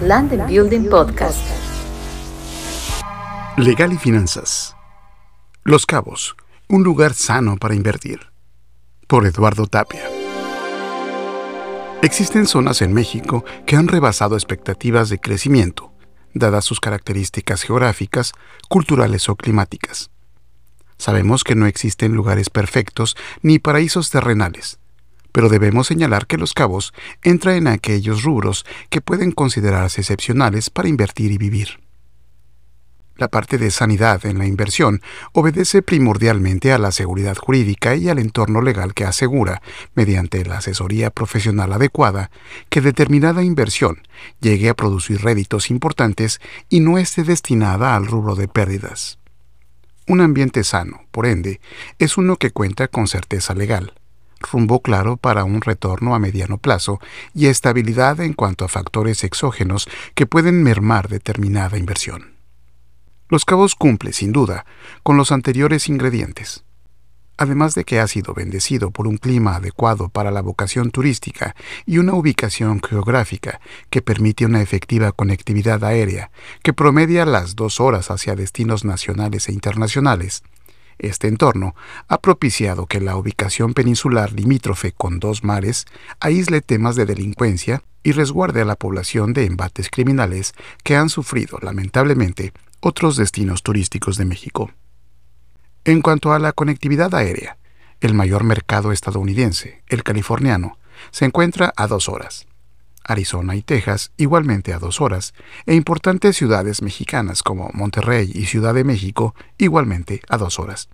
Land and Building Podcast. Legal y finanzas. Los Cabos, un lugar sano para invertir. Por Eduardo Tapia. Existen zonas en México que han rebasado expectativas de crecimiento, dadas sus características geográficas, culturales o climáticas. Sabemos que no existen lugares perfectos ni paraísos terrenales, pero debemos señalar que Los Cabos entra en aquellos rubros que pueden considerarse excepcionales para invertir y vivir. La parte de sanidad en la inversión obedece primordialmente a la seguridad jurídica y al entorno legal que asegura, mediante la asesoría profesional adecuada, que determinada inversión llegue a producir réditos importantes y no esté destinada al rubro de pérdidas. Un ambiente sano, por ende, es uno que cuenta con certeza legal, rumbo claro para un retorno a mediano plazo y estabilidad en cuanto a factores exógenos que pueden mermar determinada inversión. Los Cabos cumple, sin duda, con los anteriores ingredientes además de que ha sido bendecido por un clima adecuado para la vocación turística y una ubicación geográfica que permite una efectiva conectividad aérea que promedia las dos horas hacia destinos nacionales e internacionales, este entorno ha propiciado que la ubicación peninsular limítrofe con dos mares aísle temas de delincuencia y resguarde a la población de embates criminales que han sufrido, lamentablemente, otros destinos turísticos de México. En cuanto a la conectividad aérea, el mayor mercado estadounidense, el californiano, se encuentra a dos horas. Arizona y Texas igualmente a dos horas, e importantes ciudades mexicanas como Monterrey y Ciudad de México igualmente a dos horas.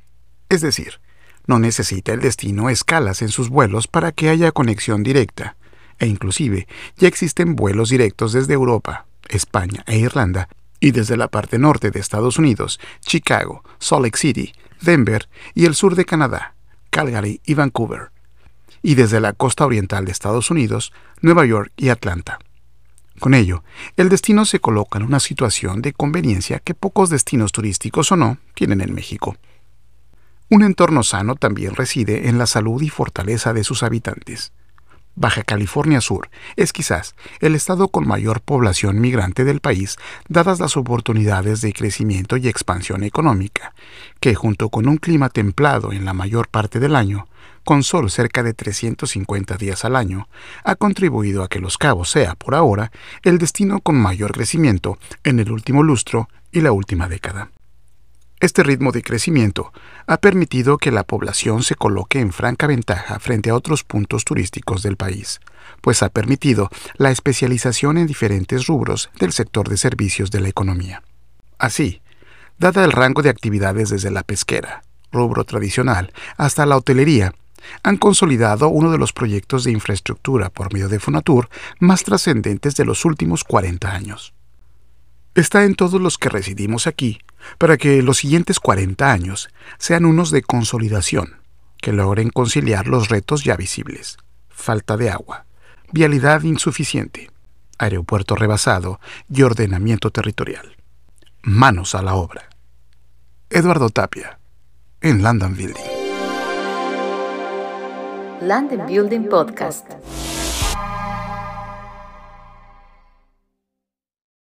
Es decir, no necesita el destino escalas en sus vuelos para que haya conexión directa, e inclusive ya existen vuelos directos desde Europa, España e Irlanda, y desde la parte norte de Estados Unidos, Chicago, Salt Lake City, Denver y el sur de Canadá, Calgary y Vancouver, y desde la costa oriental de Estados Unidos, Nueva York y Atlanta. Con ello, el destino se coloca en una situación de conveniencia que pocos destinos turísticos o no tienen en México. Un entorno sano también reside en la salud y fortaleza de sus habitantes. Baja California Sur es quizás el estado con mayor población migrante del país, dadas las oportunidades de crecimiento y expansión económica, que junto con un clima templado en la mayor parte del año, con sol cerca de 350 días al año, ha contribuido a que Los Cabos sea, por ahora, el destino con mayor crecimiento en el último lustro y la última década. Este ritmo de crecimiento ha permitido que la población se coloque en franca ventaja frente a otros puntos turísticos del país, pues ha permitido la especialización en diferentes rubros del sector de servicios de la economía. Así, dada el rango de actividades desde la pesquera, rubro tradicional, hasta la hotelería, han consolidado uno de los proyectos de infraestructura por medio de Fonatur más trascendentes de los últimos 40 años. Está en todos los que residimos aquí para que los siguientes 40 años sean unos de consolidación, que logren conciliar los retos ya visibles. Falta de agua, vialidad insuficiente, aeropuerto rebasado y ordenamiento territorial. Manos a la obra. Eduardo Tapia, en London Building. Land and Building Podcast.